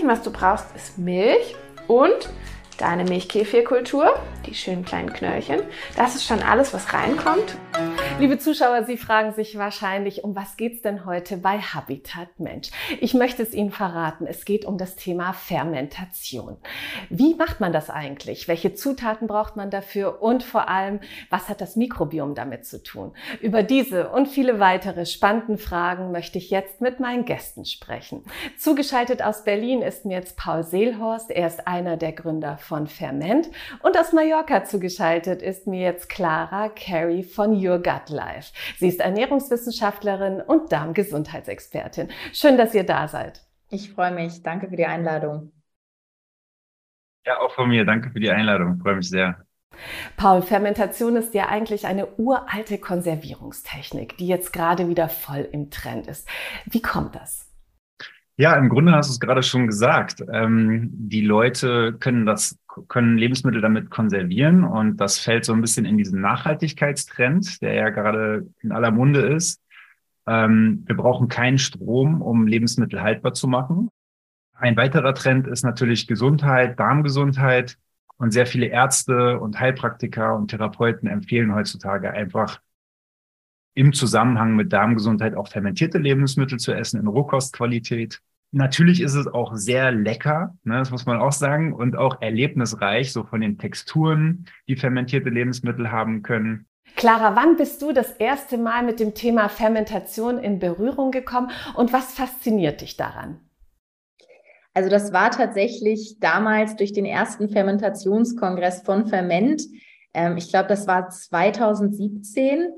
Wesentlichen, was du brauchst, ist Milch und deine Milchkefirkultur, die schönen kleinen Knöllchen. Das ist schon alles, was reinkommt. Liebe Zuschauer, Sie fragen sich wahrscheinlich, um was geht's denn heute bei Habitat Mensch? Ich möchte es Ihnen verraten. Es geht um das Thema Fermentation. Wie macht man das eigentlich? Welche Zutaten braucht man dafür? Und vor allem, was hat das Mikrobiom damit zu tun? Über diese und viele weitere spannenden Fragen möchte ich jetzt mit meinen Gästen sprechen. Zugeschaltet aus Berlin ist mir jetzt Paul Seelhorst. Er ist einer der Gründer von Ferment. Und aus Mallorca zugeschaltet ist mir jetzt Clara Carey von Your Gut Life. Sie ist Ernährungswissenschaftlerin und Darmgesundheitsexpertin. Schön, dass ihr da seid. Ich freue mich. Danke für die Einladung. Ja, auch von mir. Danke für die Einladung. Ich freue mich sehr. Paul, Fermentation ist ja eigentlich eine uralte Konservierungstechnik, die jetzt gerade wieder voll im Trend ist. Wie kommt das? Ja, im Grunde hast du es gerade schon gesagt. Ähm, die Leute können das, können Lebensmittel damit konservieren und das fällt so ein bisschen in diesen Nachhaltigkeitstrend, der ja gerade in aller Munde ist. Ähm, wir brauchen keinen Strom, um Lebensmittel haltbar zu machen. Ein weiterer Trend ist natürlich Gesundheit, Darmgesundheit und sehr viele Ärzte und Heilpraktiker und Therapeuten empfehlen heutzutage einfach im Zusammenhang mit Darmgesundheit auch fermentierte Lebensmittel zu essen in Rohkostqualität. Natürlich ist es auch sehr lecker, ne, das muss man auch sagen, und auch erlebnisreich, so von den Texturen, die fermentierte Lebensmittel haben können. Clara, wann bist du das erste Mal mit dem Thema Fermentation in Berührung gekommen und was fasziniert dich daran? Also das war tatsächlich damals durch den ersten Fermentationskongress von Ferment. Ähm, ich glaube, das war 2017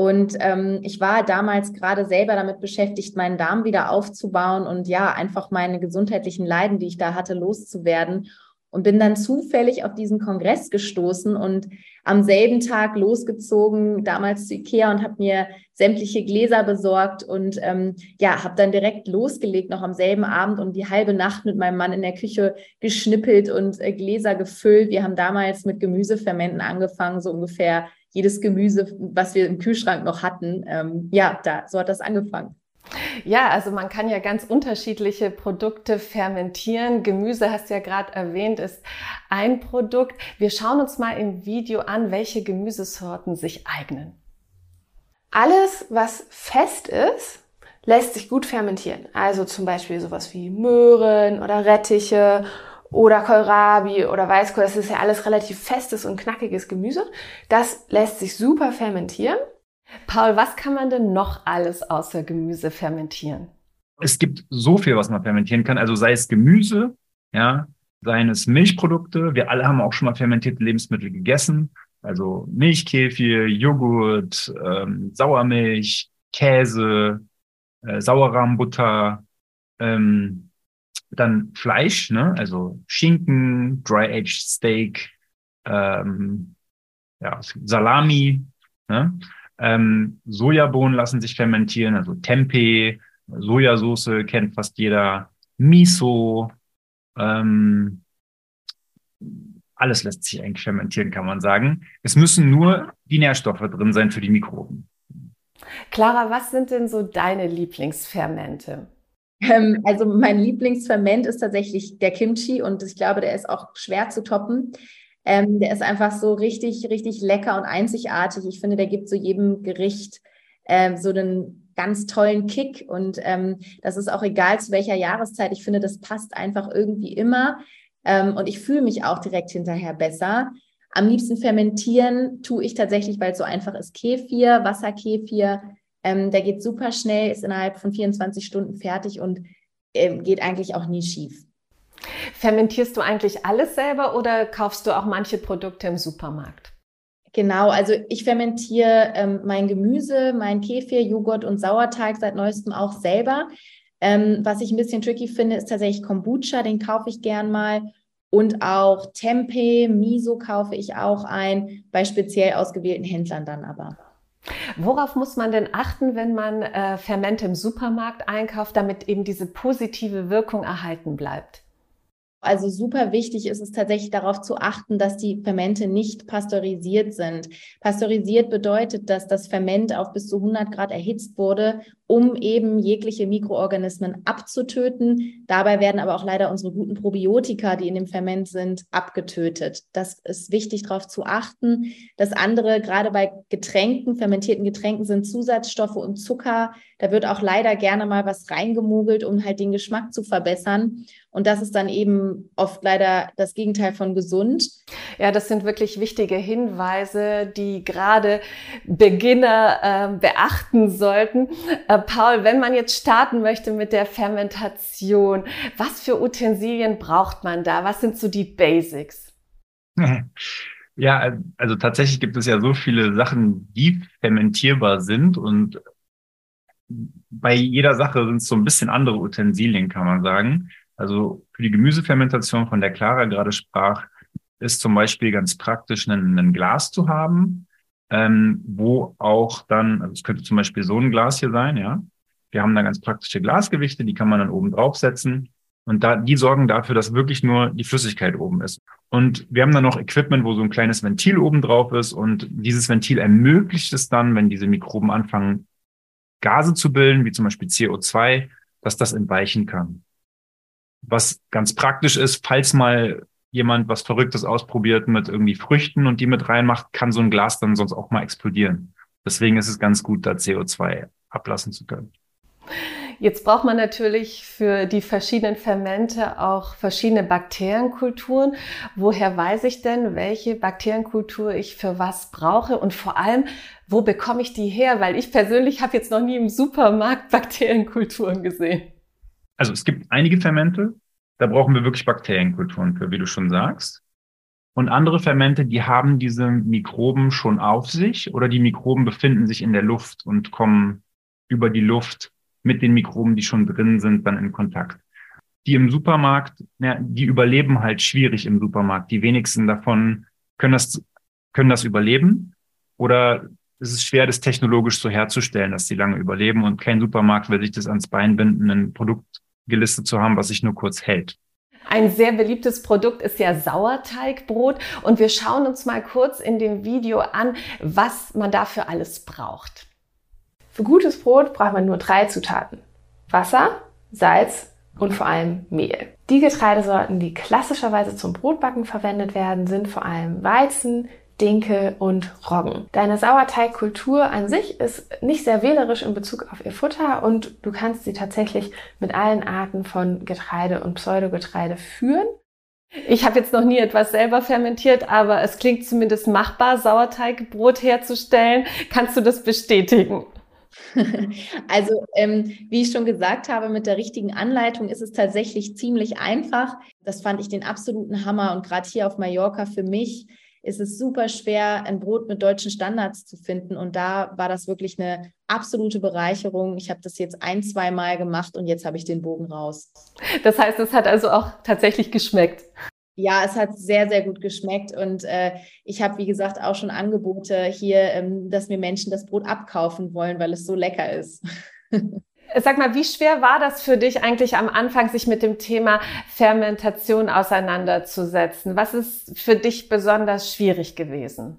und ähm, ich war damals gerade selber damit beschäftigt, meinen Darm wieder aufzubauen und ja, einfach meine gesundheitlichen Leiden, die ich da hatte, loszuwerden. Und bin dann zufällig auf diesen Kongress gestoßen und am selben Tag losgezogen, damals zu Ikea und habe mir sämtliche Gläser besorgt und ähm, ja, habe dann direkt losgelegt, noch am selben Abend und die halbe Nacht mit meinem Mann in der Küche geschnippelt und äh, Gläser gefüllt. Wir haben damals mit Gemüsefermenten angefangen, so ungefähr jedes Gemüse, was wir im Kühlschrank noch hatten. Ähm, ja, da, so hat das angefangen. Ja, also man kann ja ganz unterschiedliche Produkte fermentieren. Gemüse hast du ja gerade erwähnt, ist ein Produkt. Wir schauen uns mal im Video an, welche Gemüsesorten sich eignen. Alles, was fest ist, lässt sich gut fermentieren. Also zum Beispiel sowas wie Möhren oder Rettiche oder Kohlrabi oder Weißkohl, das ist ja alles relativ festes und knackiges Gemüse. Das lässt sich super fermentieren. Paul, was kann man denn noch alles außer Gemüse fermentieren? Es gibt so viel, was man fermentieren kann. Also sei es Gemüse, ja, seien es Milchprodukte. Wir alle haben auch schon mal fermentierte Lebensmittel gegessen. Also Milchkefir, Joghurt, ähm, Sauermilch, Käse, äh, Sauerrahmbutter, ähm, dann Fleisch, ne? also Schinken, Dry-Aged Steak, ähm, ja, Salami, ne? ähm, Sojabohnen lassen sich fermentieren, also Tempeh, Sojasauce kennt fast jeder, Miso, ähm, alles lässt sich eigentlich fermentieren, kann man sagen. Es müssen nur die Nährstoffe drin sein für die Mikroben. Clara, was sind denn so deine Lieblingsfermente? Ähm, also mein Lieblingsferment ist tatsächlich der Kimchi und ich glaube, der ist auch schwer zu toppen. Ähm, der ist einfach so richtig, richtig lecker und einzigartig. Ich finde, der gibt so jedem Gericht ähm, so einen ganz tollen Kick und ähm, das ist auch egal zu welcher Jahreszeit. Ich finde, das passt einfach irgendwie immer ähm, und ich fühle mich auch direkt hinterher besser. Am liebsten fermentieren tue ich tatsächlich, weil es so einfach ist, Kefir, Wasserkefir, ähm, der geht super schnell, ist innerhalb von 24 Stunden fertig und äh, geht eigentlich auch nie schief. Fermentierst du eigentlich alles selber oder kaufst du auch manche Produkte im Supermarkt? Genau, also ich fermentiere ähm, mein Gemüse, mein Kefir, Joghurt und Sauerteig seit neuestem auch selber. Ähm, was ich ein bisschen tricky finde, ist tatsächlich Kombucha, den kaufe ich gern mal. Und auch Tempeh, Miso kaufe ich auch ein, bei speziell ausgewählten Händlern dann aber. Worauf muss man denn achten, wenn man äh, Fermente im Supermarkt einkauft, damit eben diese positive Wirkung erhalten bleibt? Also super wichtig ist es tatsächlich darauf zu achten, dass die Fermente nicht pasteurisiert sind. Pasteurisiert bedeutet, dass das Ferment auf bis zu 100 Grad erhitzt wurde um eben jegliche Mikroorganismen abzutöten. Dabei werden aber auch leider unsere guten Probiotika, die in dem Ferment sind, abgetötet. Das ist wichtig, darauf zu achten. Das andere, gerade bei Getränken, fermentierten Getränken, sind Zusatzstoffe und Zucker. Da wird auch leider gerne mal was reingemogelt, um halt den Geschmack zu verbessern. Und das ist dann eben oft leider das Gegenteil von gesund. Ja, das sind wirklich wichtige Hinweise, die gerade Beginner äh, beachten sollten. Äh, Paul, wenn man jetzt starten möchte mit der Fermentation, was für Utensilien braucht man da? Was sind so die Basics? Ja, also tatsächlich gibt es ja so viele Sachen, die fermentierbar sind und bei jeder Sache sind es so ein bisschen andere Utensilien, kann man sagen. Also für die Gemüsefermentation, von der Clara gerade sprach, ist zum Beispiel ganz praktisch, ein, ein Glas zu haben, ähm, wo auch dann, also es könnte zum Beispiel so ein Glas hier sein, ja. Wir haben da ganz praktische Glasgewichte, die kann man dann oben draufsetzen. Und da, die sorgen dafür, dass wirklich nur die Flüssigkeit oben ist. Und wir haben dann noch Equipment, wo so ein kleines Ventil oben drauf ist. Und dieses Ventil ermöglicht es dann, wenn diese Mikroben anfangen, Gase zu bilden, wie zum Beispiel CO2, dass das entweichen kann was ganz praktisch ist, falls mal jemand was Verrücktes ausprobiert mit irgendwie Früchten und die mit reinmacht, kann so ein Glas dann sonst auch mal explodieren. Deswegen ist es ganz gut, da CO2 ablassen zu können. Jetzt braucht man natürlich für die verschiedenen Fermente auch verschiedene Bakterienkulturen. Woher weiß ich denn, welche Bakterienkultur ich für was brauche und vor allem, wo bekomme ich die her? Weil ich persönlich habe jetzt noch nie im Supermarkt Bakterienkulturen gesehen. Also es gibt einige Fermente, da brauchen wir wirklich Bakterienkulturen für, wie du schon sagst. Und andere Fermente, die haben diese Mikroben schon auf sich oder die Mikroben befinden sich in der Luft und kommen über die Luft mit den Mikroben, die schon drin sind, dann in Kontakt. Die im Supermarkt, ja, die überleben halt schwierig im Supermarkt. Die wenigsten davon können das, können das überleben oder es ist schwer, das technologisch so herzustellen, dass sie lange überleben und kein Supermarkt will sich das ans Bein binden, ein Produkt gelistet zu haben, was sich nur kurz hält. Ein sehr beliebtes Produkt ist ja Sauerteigbrot und wir schauen uns mal kurz in dem Video an, was man dafür alles braucht. Für gutes Brot braucht man nur drei Zutaten. Wasser, Salz und vor allem Mehl. Die Getreidesorten, die klassischerweise zum Brotbacken verwendet werden, sind vor allem Weizen, Dinkel und Roggen. Deine Sauerteigkultur an sich ist nicht sehr wählerisch in Bezug auf ihr Futter und du kannst sie tatsächlich mit allen Arten von Getreide und Pseudogetreide führen. Ich habe jetzt noch nie etwas selber fermentiert, aber es klingt zumindest machbar, Sauerteigbrot herzustellen. Kannst du das bestätigen? Also, ähm, wie ich schon gesagt habe, mit der richtigen Anleitung ist es tatsächlich ziemlich einfach. Das fand ich den absoluten Hammer und gerade hier auf Mallorca für mich ist es super schwer, ein Brot mit deutschen Standards zu finden. Und da war das wirklich eine absolute Bereicherung. Ich habe das jetzt ein, zwei Mal gemacht und jetzt habe ich den Bogen raus. Das heißt, es hat also auch tatsächlich geschmeckt. Ja, es hat sehr, sehr gut geschmeckt und äh, ich habe, wie gesagt, auch schon Angebote hier, ähm, dass mir Menschen das Brot abkaufen wollen, weil es so lecker ist. Sag mal, wie schwer war das für dich eigentlich am Anfang, sich mit dem Thema Fermentation auseinanderzusetzen? Was ist für dich besonders schwierig gewesen?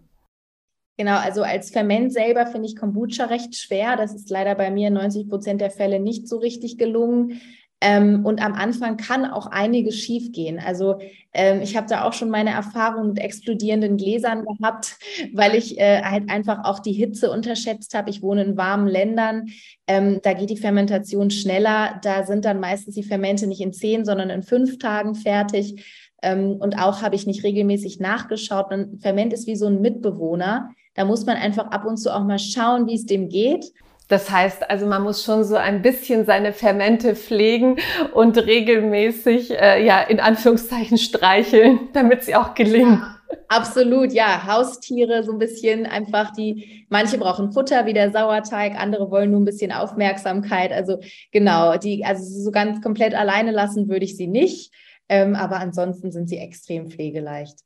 Genau, also als Ferment selber finde ich Kombucha recht schwer. Das ist leider bei mir in 90 Prozent der Fälle nicht so richtig gelungen. Ähm, und am Anfang kann auch einiges schiefgehen. Also ähm, ich habe da auch schon meine Erfahrung mit explodierenden Gläsern gehabt, weil ich äh, halt einfach auch die Hitze unterschätzt habe. Ich wohne in warmen Ländern. Ähm, da geht die Fermentation schneller. Da sind dann meistens die Fermente nicht in zehn, sondern in fünf Tagen fertig. Ähm, und auch habe ich nicht regelmäßig nachgeschaut. Ein Ferment ist wie so ein Mitbewohner. Da muss man einfach ab und zu auch mal schauen, wie es dem geht. Das heißt also, man muss schon so ein bisschen seine Fermente pflegen und regelmäßig, äh, ja, in Anführungszeichen streicheln, damit sie auch gelingen. Absolut, ja. Haustiere so ein bisschen einfach die, manche brauchen Futter wie der Sauerteig, andere wollen nur ein bisschen Aufmerksamkeit. Also genau, die, also so ganz komplett alleine lassen würde ich sie nicht. Ähm, aber ansonsten sind sie extrem pflegeleicht.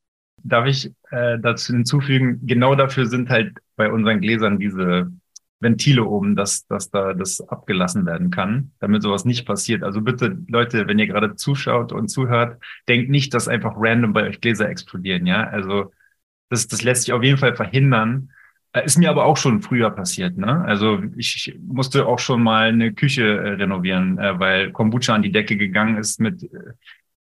Darf ich äh, dazu hinzufügen, genau dafür sind halt bei unseren Gläsern diese Ventile oben, dass, dass da das abgelassen werden kann, damit sowas nicht passiert. Also bitte, Leute, wenn ihr gerade zuschaut und zuhört, denkt nicht, dass einfach random bei euch Gläser explodieren, ja. Also das, das lässt sich auf jeden Fall verhindern. Äh, ist mir aber auch schon früher passiert. Ne? Also ich musste auch schon mal eine Küche äh, renovieren, äh, weil Kombucha an die Decke gegangen ist mit äh,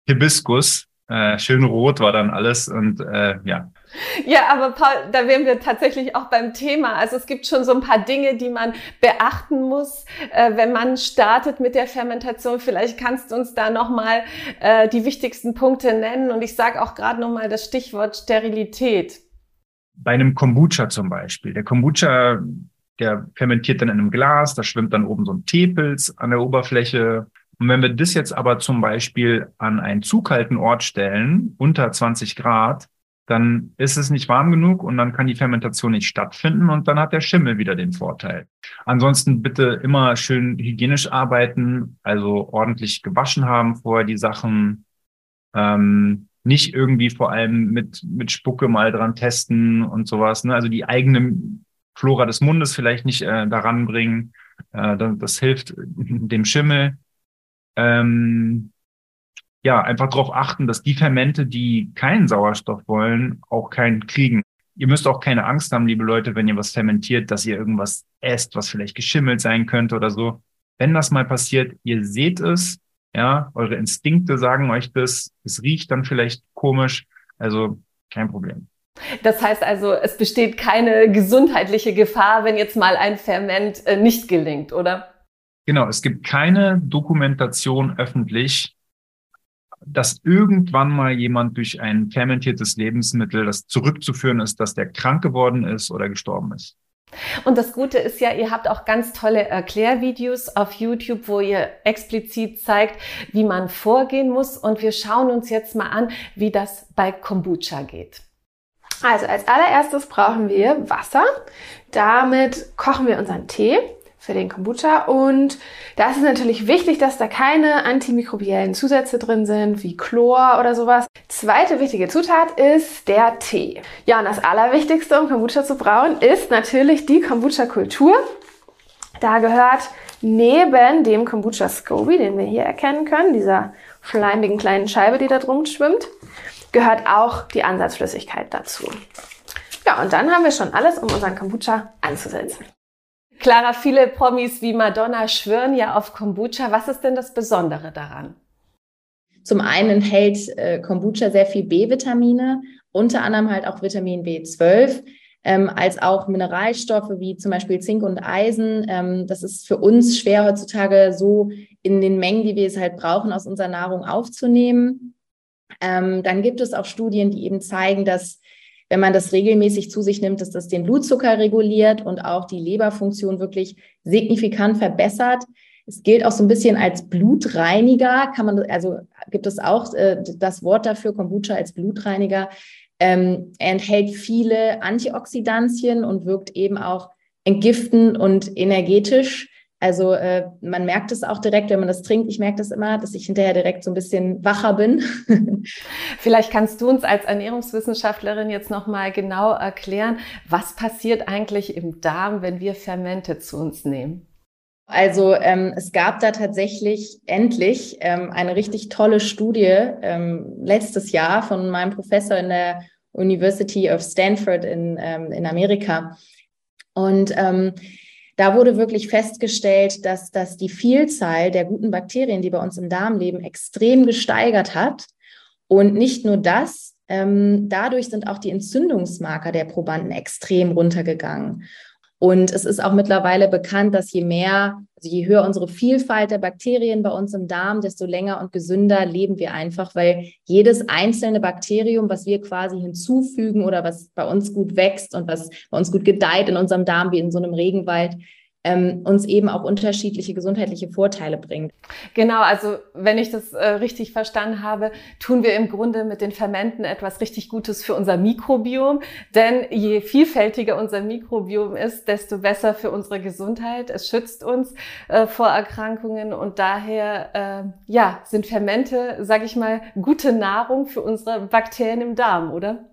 Hibiskus. Äh, schön rot war dann alles und äh, ja. Ja, aber Paul, da wären wir tatsächlich auch beim Thema. Also es gibt schon so ein paar Dinge, die man beachten muss, äh, wenn man startet mit der Fermentation. Vielleicht kannst du uns da nochmal äh, die wichtigsten Punkte nennen. Und ich sage auch gerade nochmal das Stichwort Sterilität bei einem Kombucha zum Beispiel. Der Kombucha, der fermentiert dann in einem Glas, da schwimmt dann oben so ein Teepilz an der Oberfläche. Und wenn wir das jetzt aber zum Beispiel an einen zu kalten Ort stellen, unter 20 Grad, dann ist es nicht warm genug und dann kann die Fermentation nicht stattfinden und dann hat der Schimmel wieder den Vorteil. Ansonsten bitte immer schön hygienisch arbeiten, also ordentlich gewaschen haben vorher die Sachen. Ähm, nicht irgendwie vor allem mit, mit Spucke mal dran testen und sowas. Ne? Also die eigene Flora des Mundes vielleicht nicht äh, daran bringen. Äh, das, das hilft dem Schimmel. Ähm, ja, einfach darauf achten, dass die Fermente, die keinen Sauerstoff wollen, auch keinen kriegen. Ihr müsst auch keine Angst haben, liebe Leute, wenn ihr was fermentiert, dass ihr irgendwas esst, was vielleicht geschimmelt sein könnte oder so. Wenn das mal passiert, ihr seht es, ja, eure Instinkte sagen euch das. Es riecht dann vielleicht komisch. Also kein Problem. Das heißt also, es besteht keine gesundheitliche Gefahr, wenn jetzt mal ein Ferment äh, nicht gelingt, oder? Genau, es gibt keine Dokumentation öffentlich, dass irgendwann mal jemand durch ein fermentiertes Lebensmittel, das zurückzuführen ist, dass der krank geworden ist oder gestorben ist. Und das Gute ist ja, ihr habt auch ganz tolle Erklärvideos auf YouTube, wo ihr explizit zeigt, wie man vorgehen muss. Und wir schauen uns jetzt mal an, wie das bei Kombucha geht. Also als allererstes brauchen wir Wasser. Damit kochen wir unseren Tee für den Kombucha. Und da ist es natürlich wichtig, dass da keine antimikrobiellen Zusätze drin sind, wie Chlor oder sowas. Zweite wichtige Zutat ist der Tee. Ja, und das Allerwichtigste, um Kombucha zu brauen, ist natürlich die Kombucha-Kultur. Da gehört neben dem Kombucha Scoby, den wir hier erkennen können, dieser schleimigen kleinen Scheibe, die da drum schwimmt, gehört auch die Ansatzflüssigkeit dazu. Ja, und dann haben wir schon alles, um unseren Kombucha anzusetzen. Clara, viele Promis wie Madonna schwören ja auf Kombucha. Was ist denn das Besondere daran? Zum einen enthält äh, Kombucha sehr viel B-Vitamine, unter anderem halt auch Vitamin B12, ähm, als auch Mineralstoffe wie zum Beispiel Zink und Eisen. Ähm, das ist für uns schwer heutzutage so in den Mengen, die wir es halt brauchen, aus unserer Nahrung aufzunehmen. Ähm, dann gibt es auch Studien, die eben zeigen, dass wenn man das regelmäßig zu sich nimmt, dass das den Blutzucker reguliert und auch die Leberfunktion wirklich signifikant verbessert. Es gilt auch so ein bisschen als Blutreiniger, kann man, also gibt es auch äh, das Wort dafür, Kombucha als Blutreiniger. Ähm, er enthält viele Antioxidantien und wirkt eben auch entgiftend und energetisch. Also äh, man merkt es auch direkt, wenn man das trinkt. Ich merke das immer, dass ich hinterher direkt so ein bisschen wacher bin. Vielleicht kannst du uns als Ernährungswissenschaftlerin jetzt noch mal genau erklären, was passiert eigentlich im Darm, wenn wir Fermente zu uns nehmen? Also ähm, es gab da tatsächlich endlich ähm, eine richtig tolle Studie ähm, letztes Jahr von meinem Professor in der University of Stanford in, ähm, in Amerika. Und ähm, da wurde wirklich festgestellt, dass, dass die Vielzahl der guten Bakterien, die bei uns im Darm leben, extrem gesteigert hat. Und nicht nur das, ähm, dadurch sind auch die Entzündungsmarker der Probanden extrem runtergegangen. Und es ist auch mittlerweile bekannt, dass je mehr, also je höher unsere Vielfalt der Bakterien bei uns im Darm, desto länger und gesünder leben wir einfach, weil jedes einzelne Bakterium, was wir quasi hinzufügen oder was bei uns gut wächst und was bei uns gut gedeiht in unserem Darm, wie in so einem Regenwald, ähm, uns eben auch unterschiedliche gesundheitliche Vorteile bringt. Genau, also wenn ich das äh, richtig verstanden habe, tun wir im Grunde mit den Fermenten etwas richtig Gutes für unser Mikrobiom. Denn je vielfältiger unser Mikrobiom ist, desto besser für unsere Gesundheit. Es schützt uns äh, vor Erkrankungen und daher äh, ja sind Fermente, sage ich mal, gute Nahrung für unsere Bakterien im Darm, oder?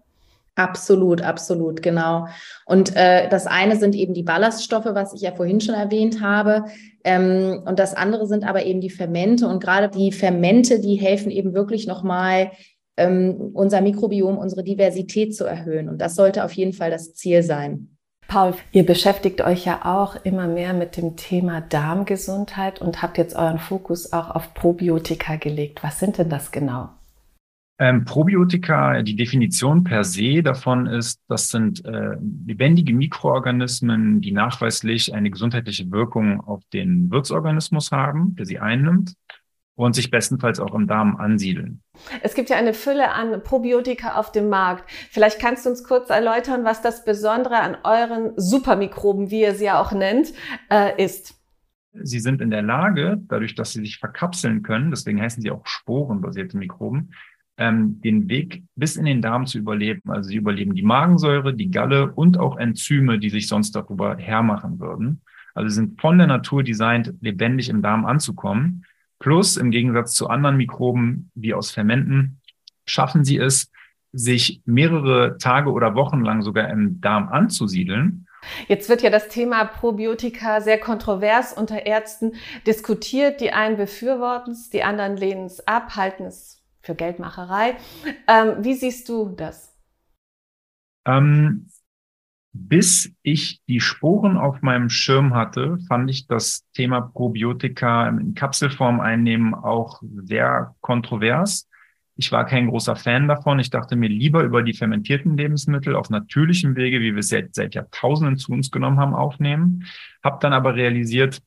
Absolut, absolut, genau. Und äh, das eine sind eben die Ballaststoffe, was ich ja vorhin schon erwähnt habe. Ähm, und das andere sind aber eben die Fermente. Und gerade die Fermente, die helfen eben wirklich nochmal, ähm, unser Mikrobiom, unsere Diversität zu erhöhen. Und das sollte auf jeden Fall das Ziel sein. Paul, ihr beschäftigt euch ja auch immer mehr mit dem Thema Darmgesundheit und habt jetzt euren Fokus auch auf Probiotika gelegt. Was sind denn das genau? Ähm, Probiotika, die Definition per se davon ist, das sind äh, lebendige Mikroorganismen, die nachweislich eine gesundheitliche Wirkung auf den Wirtsorganismus haben, der sie einnimmt und sich bestenfalls auch im Darm ansiedeln. Es gibt ja eine Fülle an Probiotika auf dem Markt. Vielleicht kannst du uns kurz erläutern, was das Besondere an euren Supermikroben, wie ihr sie ja auch nennt, äh, ist. Sie sind in der Lage, dadurch, dass sie sich verkapseln können, deswegen heißen sie auch sporenbasierte Mikroben, ähm, den Weg bis in den Darm zu überleben. Also sie überleben die Magensäure, die Galle und auch Enzyme, die sich sonst darüber hermachen würden. Also sie sind von der Natur designt, lebendig im Darm anzukommen. Plus im Gegensatz zu anderen Mikroben wie aus Fermenten schaffen sie es, sich mehrere Tage oder Wochen lang sogar im Darm anzusiedeln. Jetzt wird ja das Thema Probiotika sehr kontrovers unter Ärzten diskutiert. Die einen befürworten es, die anderen lehnen es ab, halten es für Geldmacherei. Ähm, wie siehst du das? Ähm, bis ich die Sporen auf meinem Schirm hatte, fand ich das Thema Probiotika in Kapselform einnehmen auch sehr kontrovers. Ich war kein großer Fan davon. Ich dachte mir lieber über die fermentierten Lebensmittel auf natürlichem Wege, wie wir es seit, seit Jahrtausenden zu uns genommen haben, aufnehmen. Hab dann aber realisiert,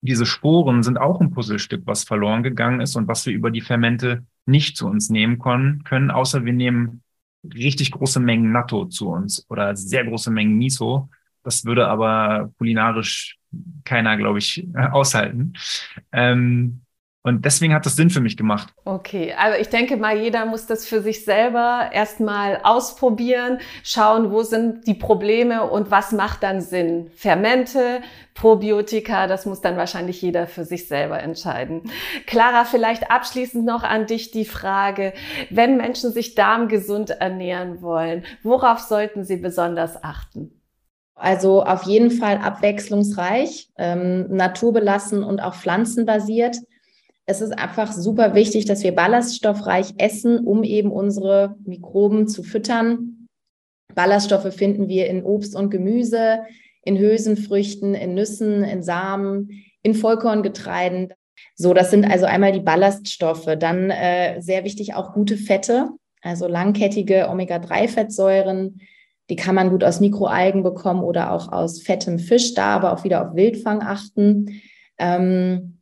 diese Sporen sind auch ein Puzzlestück, was verloren gegangen ist und was wir über die Fermente nicht zu uns nehmen können, können, außer wir nehmen richtig große Mengen Natto zu uns oder sehr große Mengen Miso. Das würde aber kulinarisch keiner, glaube ich, aushalten. Ähm, und deswegen hat das Sinn für mich gemacht. Okay, also ich denke mal, jeder muss das für sich selber erstmal ausprobieren, schauen, wo sind die Probleme und was macht dann Sinn. Fermente, Probiotika, das muss dann wahrscheinlich jeder für sich selber entscheiden. Clara, vielleicht abschließend noch an dich die Frage, wenn Menschen sich darmgesund ernähren wollen, worauf sollten sie besonders achten? Also auf jeden Fall abwechslungsreich, ähm, naturbelassen und auch pflanzenbasiert es ist einfach super wichtig, dass wir ballaststoffreich essen, um eben unsere Mikroben zu füttern. Ballaststoffe finden wir in Obst und Gemüse, in Hülsenfrüchten, in Nüssen, in Samen, in Vollkorngetreiden. So, das sind also einmal die Ballaststoffe. Dann äh, sehr wichtig auch gute Fette, also langkettige Omega-3-Fettsäuren. Die kann man gut aus Mikroalgen bekommen oder auch aus fettem Fisch, da aber auch wieder auf Wildfang achten. Ähm,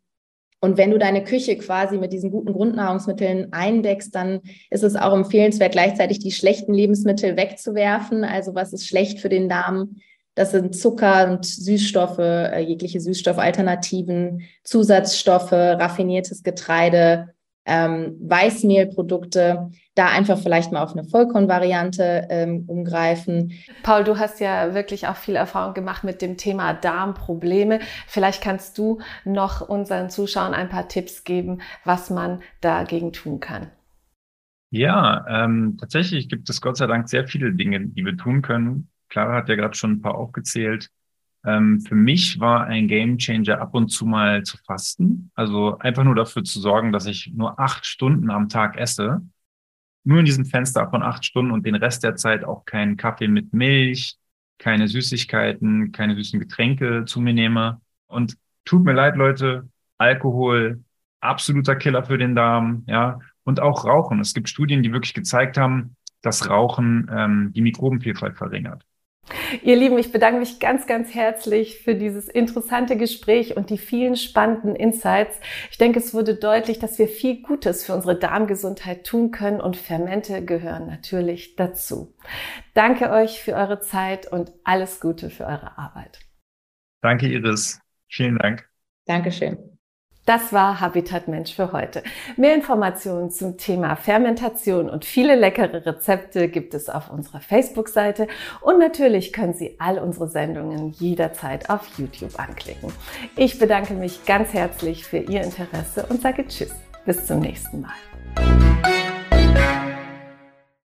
und wenn du deine Küche quasi mit diesen guten Grundnahrungsmitteln eindeckst, dann ist es auch empfehlenswert, gleichzeitig die schlechten Lebensmittel wegzuwerfen. Also was ist schlecht für den Darm? Das sind Zucker und Süßstoffe, äh, jegliche Süßstoffalternativen, Zusatzstoffe, raffiniertes Getreide, ähm, Weißmehlprodukte, da einfach vielleicht mal auf eine Vollkornvariante ähm, umgreifen. Paul, du hast ja wirklich auch viel Erfahrung gemacht mit dem Thema Darmprobleme. Vielleicht kannst du noch unseren Zuschauern ein paar Tipps geben, was man dagegen tun kann. Ja, ähm, tatsächlich gibt es Gott sei Dank sehr viele Dinge, die wir tun können. Clara hat ja gerade schon ein paar aufgezählt. Ähm, für mich war ein Game Changer ab und zu mal zu fasten. Also einfach nur dafür zu sorgen, dass ich nur acht Stunden am Tag esse. Nur in diesem Fenster von acht Stunden und den Rest der Zeit auch keinen Kaffee mit Milch, keine Süßigkeiten, keine süßen Getränke zu mir nehme. Und tut mir leid, Leute, Alkohol, absoluter Killer für den Darm, ja. Und auch Rauchen. Es gibt Studien, die wirklich gezeigt haben, dass Rauchen ähm, die Mikrobenvielfalt verringert. Ihr Lieben, ich bedanke mich ganz, ganz herzlich für dieses interessante Gespräch und die vielen spannenden Insights. Ich denke, es wurde deutlich, dass wir viel Gutes für unsere Darmgesundheit tun können und Fermente gehören natürlich dazu. Danke euch für eure Zeit und alles Gute für eure Arbeit. Danke, Iris. Vielen Dank. Dankeschön. Das war Habitat Mensch für heute. Mehr Informationen zum Thema Fermentation und viele leckere Rezepte gibt es auf unserer Facebook-Seite und natürlich können Sie all unsere Sendungen jederzeit auf YouTube anklicken. Ich bedanke mich ganz herzlich für Ihr Interesse und sage Tschüss. Bis zum nächsten Mal.